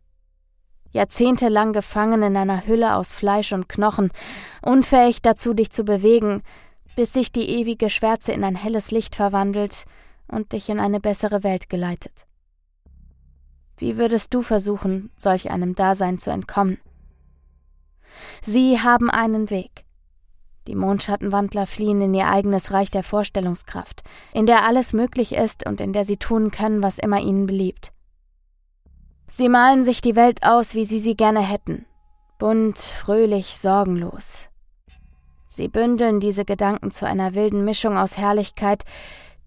Jahrzehntelang gefangen in einer Hülle aus Fleisch und Knochen, unfähig dazu, dich zu bewegen, bis sich die ewige Schwärze in ein helles Licht verwandelt und dich in eine bessere Welt geleitet. Wie würdest du versuchen, solch einem Dasein zu entkommen? Sie haben einen Weg. Die Mondschattenwandler fliehen in ihr eigenes Reich der Vorstellungskraft, in der alles möglich ist und in der sie tun können, was immer ihnen beliebt. Sie malen sich die Welt aus, wie sie sie gerne hätten, bunt, fröhlich, sorgenlos. Sie bündeln diese Gedanken zu einer wilden Mischung aus Herrlichkeit,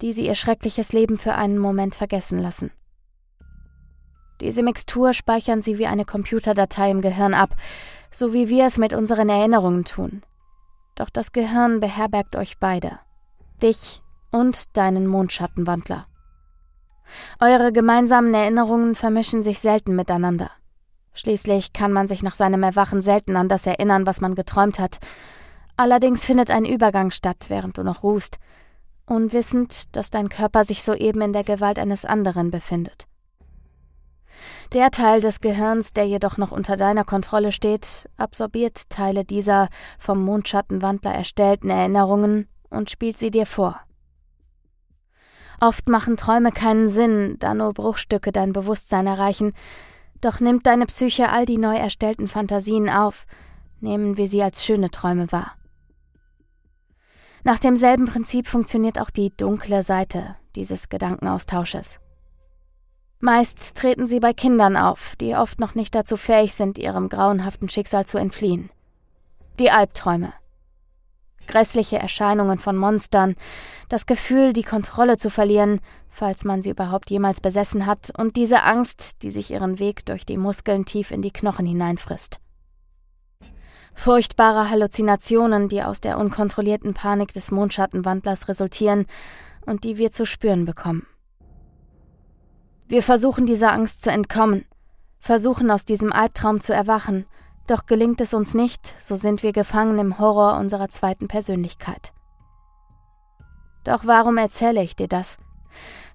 die sie ihr schreckliches Leben für einen Moment vergessen lassen. Diese Mixtur speichern sie wie eine Computerdatei im Gehirn ab, so wie wir es mit unseren Erinnerungen tun. Doch das Gehirn beherbergt euch beide, dich und deinen Mondschattenwandler. Eure gemeinsamen Erinnerungen vermischen sich selten miteinander. Schließlich kann man sich nach seinem Erwachen selten an das erinnern, was man geträumt hat. Allerdings findet ein Übergang statt, während du noch ruhst, unwissend, dass dein Körper sich soeben in der Gewalt eines anderen befindet. Der Teil des Gehirns, der jedoch noch unter deiner Kontrolle steht, absorbiert Teile dieser vom Mondschattenwandler erstellten Erinnerungen und spielt sie dir vor. Oft machen Träume keinen Sinn, da nur Bruchstücke dein Bewusstsein erreichen, doch nimmt deine Psyche all die neu erstellten Fantasien auf, nehmen wir sie als schöne Träume wahr. Nach demselben Prinzip funktioniert auch die dunkle Seite dieses Gedankenaustausches. Meist treten sie bei Kindern auf, die oft noch nicht dazu fähig sind, ihrem grauenhaften Schicksal zu entfliehen. Die Albträume. Grässliche Erscheinungen von Monstern, das Gefühl, die Kontrolle zu verlieren, falls man sie überhaupt jemals besessen hat, und diese Angst, die sich ihren Weg durch die Muskeln tief in die Knochen hineinfrisst. Furchtbare Halluzinationen, die aus der unkontrollierten Panik des Mondschattenwandlers resultieren und die wir zu spüren bekommen. Wir versuchen dieser Angst zu entkommen, versuchen aus diesem Albtraum zu erwachen, doch gelingt es uns nicht, so sind wir gefangen im Horror unserer zweiten Persönlichkeit. Doch warum erzähle ich dir das?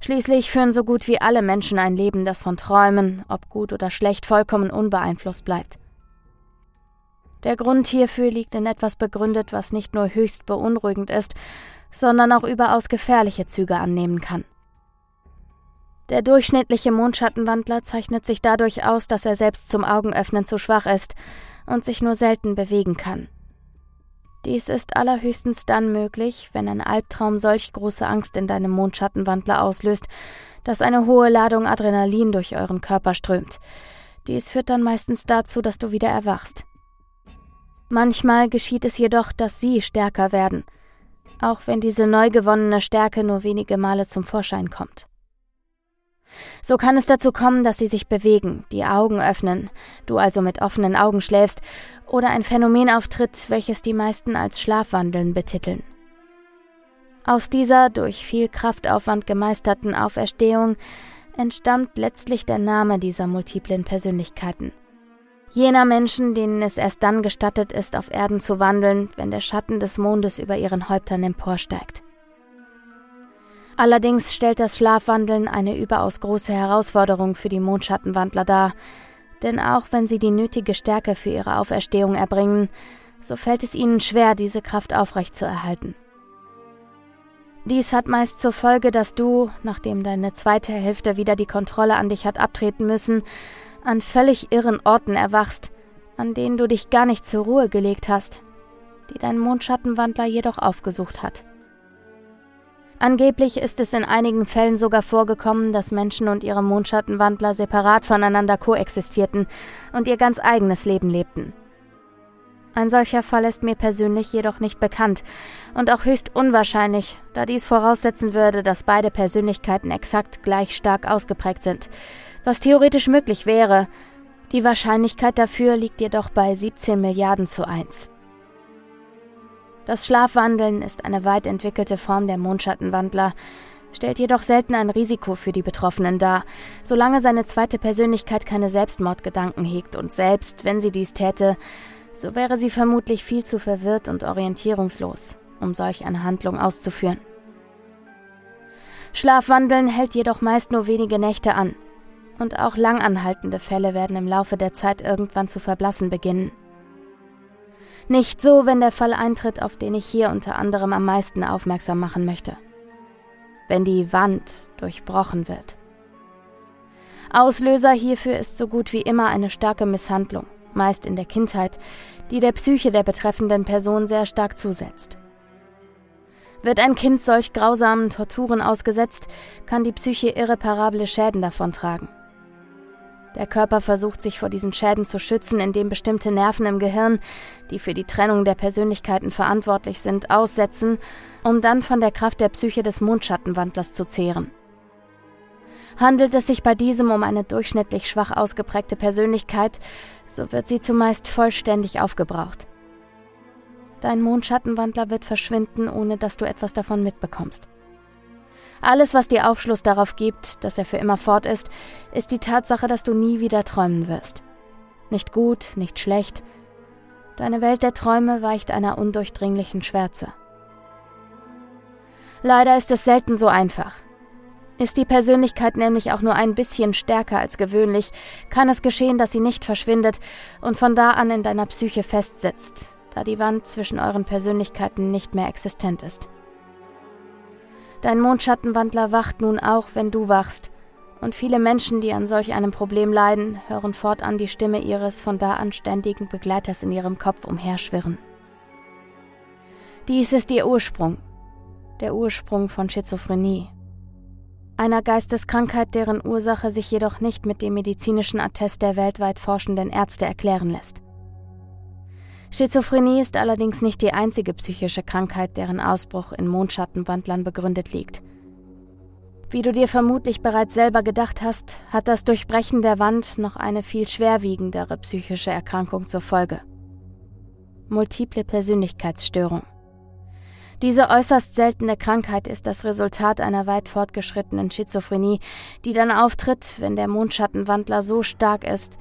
Schließlich führen so gut wie alle Menschen ein Leben, das von Träumen, ob gut oder schlecht, vollkommen unbeeinflusst bleibt. Der Grund hierfür liegt in etwas begründet, was nicht nur höchst beunruhigend ist, sondern auch überaus gefährliche Züge annehmen kann. Der durchschnittliche Mondschattenwandler zeichnet sich dadurch aus, dass er selbst zum Augenöffnen zu schwach ist und sich nur selten bewegen kann. Dies ist allerhöchstens dann möglich, wenn ein Albtraum solch große Angst in deinem Mondschattenwandler auslöst, dass eine hohe Ladung Adrenalin durch euren Körper strömt. Dies führt dann meistens dazu, dass du wieder erwachst. Manchmal geschieht es jedoch, dass sie stärker werden, auch wenn diese neu gewonnene Stärke nur wenige Male zum Vorschein kommt. So kann es dazu kommen, dass sie sich bewegen, die Augen öffnen, du also mit offenen Augen schläfst, oder ein Phänomen auftritt, welches die meisten als Schlafwandeln betiteln. Aus dieser durch viel Kraftaufwand gemeisterten Auferstehung entstammt letztlich der Name dieser multiplen Persönlichkeiten. Jener Menschen, denen es erst dann gestattet ist, auf Erden zu wandeln, wenn der Schatten des Mondes über ihren Häuptern emporsteigt. Allerdings stellt das Schlafwandeln eine überaus große Herausforderung für die Mondschattenwandler dar, denn auch wenn sie die nötige Stärke für ihre Auferstehung erbringen, so fällt es ihnen schwer, diese Kraft aufrechtzuerhalten. Dies hat meist zur Folge, dass du, nachdem deine zweite Hälfte wieder die Kontrolle an dich hat abtreten müssen, an völlig irren Orten erwachst, an denen du dich gar nicht zur Ruhe gelegt hast, die dein Mondschattenwandler jedoch aufgesucht hat. Angeblich ist es in einigen Fällen sogar vorgekommen, dass Menschen und ihre Mondschattenwandler separat voneinander koexistierten und ihr ganz eigenes Leben lebten. Ein solcher Fall ist mir persönlich jedoch nicht bekannt und auch höchst unwahrscheinlich, da dies voraussetzen würde, dass beide Persönlichkeiten exakt gleich stark ausgeprägt sind, was theoretisch möglich wäre. Die Wahrscheinlichkeit dafür liegt jedoch bei 17 Milliarden zu 1. Das Schlafwandeln ist eine weit entwickelte Form der Mondschattenwandler, stellt jedoch selten ein Risiko für die Betroffenen dar, solange seine zweite Persönlichkeit keine Selbstmordgedanken hegt und selbst, wenn sie dies täte, so wäre sie vermutlich viel zu verwirrt und orientierungslos, um solch eine Handlung auszuführen. Schlafwandeln hält jedoch meist nur wenige Nächte an, und auch langanhaltende Fälle werden im Laufe der Zeit irgendwann zu verblassen beginnen. Nicht so, wenn der Fall eintritt, auf den ich hier unter anderem am meisten aufmerksam machen möchte. Wenn die Wand durchbrochen wird. Auslöser hierfür ist so gut wie immer eine starke Misshandlung, meist in der Kindheit, die der Psyche der betreffenden Person sehr stark zusetzt. Wird ein Kind solch grausamen Torturen ausgesetzt, kann die Psyche irreparable Schäden davontragen. Der Körper versucht sich vor diesen Schäden zu schützen, indem bestimmte Nerven im Gehirn, die für die Trennung der Persönlichkeiten verantwortlich sind, aussetzen, um dann von der Kraft der Psyche des Mondschattenwandlers zu zehren. Handelt es sich bei diesem um eine durchschnittlich schwach ausgeprägte Persönlichkeit, so wird sie zumeist vollständig aufgebraucht. Dein Mondschattenwandler wird verschwinden, ohne dass du etwas davon mitbekommst. Alles, was dir Aufschluss darauf gibt, dass er für immer fort ist, ist die Tatsache, dass du nie wieder träumen wirst. Nicht gut, nicht schlecht. Deine Welt der Träume weicht einer undurchdringlichen Schwärze. Leider ist es selten so einfach. Ist die Persönlichkeit nämlich auch nur ein bisschen stärker als gewöhnlich, kann es geschehen, dass sie nicht verschwindet und von da an in deiner Psyche festsitzt, da die Wand zwischen euren Persönlichkeiten nicht mehr existent ist. Dein Mondschattenwandler wacht nun auch, wenn du wachst, und viele Menschen, die an solch einem Problem leiden, hören fortan die Stimme ihres von da an ständigen Begleiters in ihrem Kopf umherschwirren. Dies ist ihr Ursprung, der Ursprung von Schizophrenie, einer Geisteskrankheit, deren Ursache sich jedoch nicht mit dem medizinischen Attest der weltweit forschenden Ärzte erklären lässt. Schizophrenie ist allerdings nicht die einzige psychische Krankheit, deren Ausbruch in Mondschattenwandlern begründet liegt. Wie du dir vermutlich bereits selber gedacht hast, hat das Durchbrechen der Wand noch eine viel schwerwiegendere psychische Erkrankung zur Folge. Multiple Persönlichkeitsstörung. Diese äußerst seltene Krankheit ist das Resultat einer weit fortgeschrittenen Schizophrenie, die dann auftritt, wenn der Mondschattenwandler so stark ist,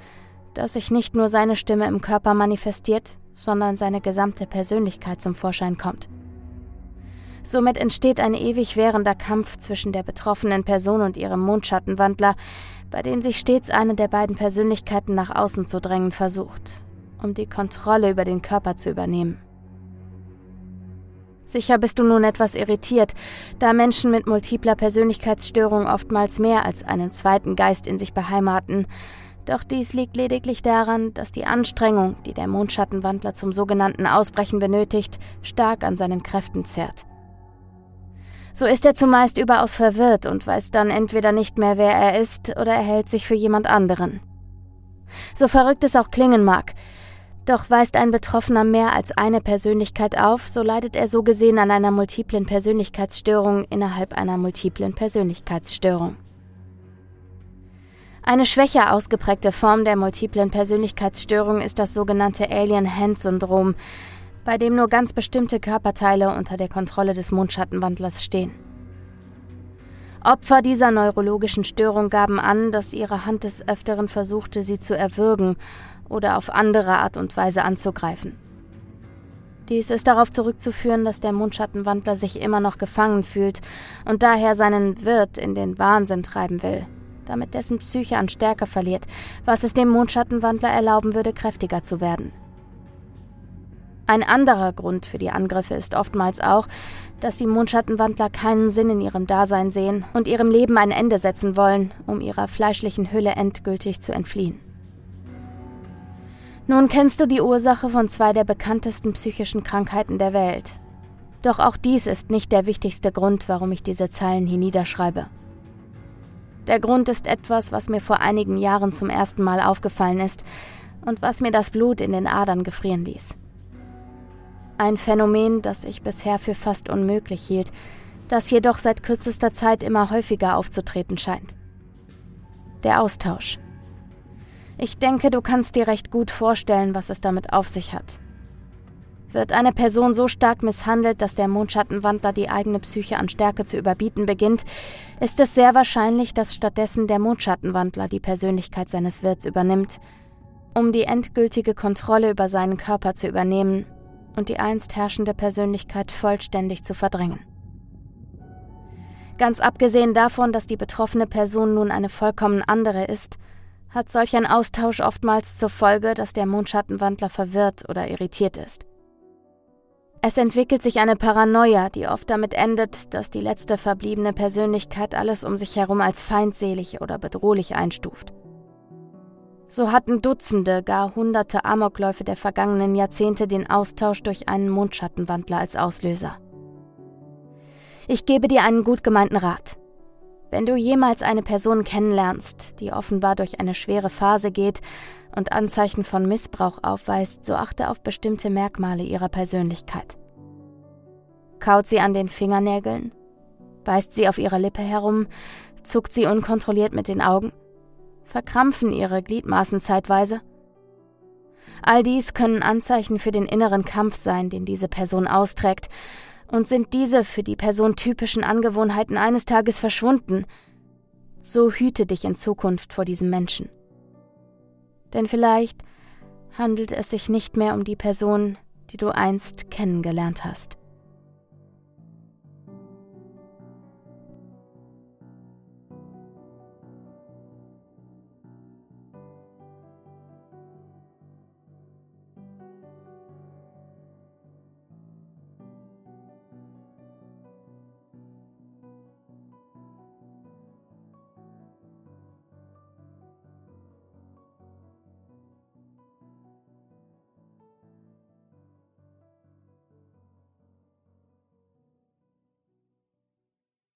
dass sich nicht nur seine Stimme im Körper manifestiert, sondern seine gesamte Persönlichkeit zum Vorschein kommt. Somit entsteht ein ewig währender Kampf zwischen der betroffenen Person und ihrem Mondschattenwandler, bei dem sich stets eine der beiden Persönlichkeiten nach außen zu drängen versucht, um die Kontrolle über den Körper zu übernehmen. Sicher bist du nun etwas irritiert, da Menschen mit multipler Persönlichkeitsstörung oftmals mehr als einen zweiten Geist in sich beheimaten, doch dies liegt lediglich daran, dass die Anstrengung, die der Mondschattenwandler zum sogenannten Ausbrechen benötigt, stark an seinen Kräften zerrt. So ist er zumeist überaus verwirrt und weiß dann entweder nicht mehr, wer er ist, oder er hält sich für jemand anderen. So verrückt es auch klingen mag, doch weist ein Betroffener mehr als eine Persönlichkeit auf, so leidet er so gesehen an einer multiplen Persönlichkeitsstörung innerhalb einer multiplen Persönlichkeitsstörung. Eine schwächer ausgeprägte Form der multiplen Persönlichkeitsstörung ist das sogenannte Alien-Hand-Syndrom, bei dem nur ganz bestimmte Körperteile unter der Kontrolle des Mondschattenwandlers stehen. Opfer dieser neurologischen Störung gaben an, dass ihre Hand des Öfteren versuchte, sie zu erwürgen oder auf andere Art und Weise anzugreifen. Dies ist darauf zurückzuführen, dass der Mondschattenwandler sich immer noch gefangen fühlt und daher seinen Wirt in den Wahnsinn treiben will damit dessen Psyche an Stärke verliert, was es dem Mondschattenwandler erlauben würde, kräftiger zu werden. Ein anderer Grund für die Angriffe ist oftmals auch, dass die Mondschattenwandler keinen Sinn in ihrem Dasein sehen und ihrem Leben ein Ende setzen wollen, um ihrer fleischlichen Hülle endgültig zu entfliehen. Nun kennst du die Ursache von zwei der bekanntesten psychischen Krankheiten der Welt. Doch auch dies ist nicht der wichtigste Grund, warum ich diese Zeilen hier niederschreibe. Der Grund ist etwas, was mir vor einigen Jahren zum ersten Mal aufgefallen ist und was mir das Blut in den Adern gefrieren ließ. Ein Phänomen, das ich bisher für fast unmöglich hielt, das jedoch seit kürzester Zeit immer häufiger aufzutreten scheint. Der Austausch. Ich denke, du kannst dir recht gut vorstellen, was es damit auf sich hat. Wird eine Person so stark misshandelt, dass der Mondschattenwandler die eigene Psyche an Stärke zu überbieten beginnt, ist es sehr wahrscheinlich, dass stattdessen der Mondschattenwandler die Persönlichkeit seines Wirts übernimmt, um die endgültige Kontrolle über seinen Körper zu übernehmen und die einst herrschende Persönlichkeit vollständig zu verdrängen. Ganz abgesehen davon, dass die betroffene Person nun eine vollkommen andere ist, hat solch ein Austausch oftmals zur Folge, dass der Mondschattenwandler verwirrt oder irritiert ist. Es entwickelt sich eine Paranoia, die oft damit endet, dass die letzte verbliebene Persönlichkeit alles um sich herum als feindselig oder bedrohlich einstuft. So hatten Dutzende, gar hunderte Amokläufe der vergangenen Jahrzehnte den Austausch durch einen Mondschattenwandler als Auslöser. Ich gebe dir einen gut gemeinten Rat. Wenn du jemals eine Person kennenlernst, die offenbar durch eine schwere Phase geht und Anzeichen von Missbrauch aufweist, so achte auf bestimmte Merkmale ihrer Persönlichkeit. Kaut sie an den Fingernägeln? Beißt sie auf ihrer Lippe herum? Zuckt sie unkontrolliert mit den Augen? Verkrampfen ihre Gliedmaßen zeitweise? All dies können Anzeichen für den inneren Kampf sein, den diese Person austrägt, und sind diese für die Person typischen Angewohnheiten eines Tages verschwunden, so hüte dich in Zukunft vor diesem Menschen. Denn vielleicht handelt es sich nicht mehr um die Person, die du einst kennengelernt hast.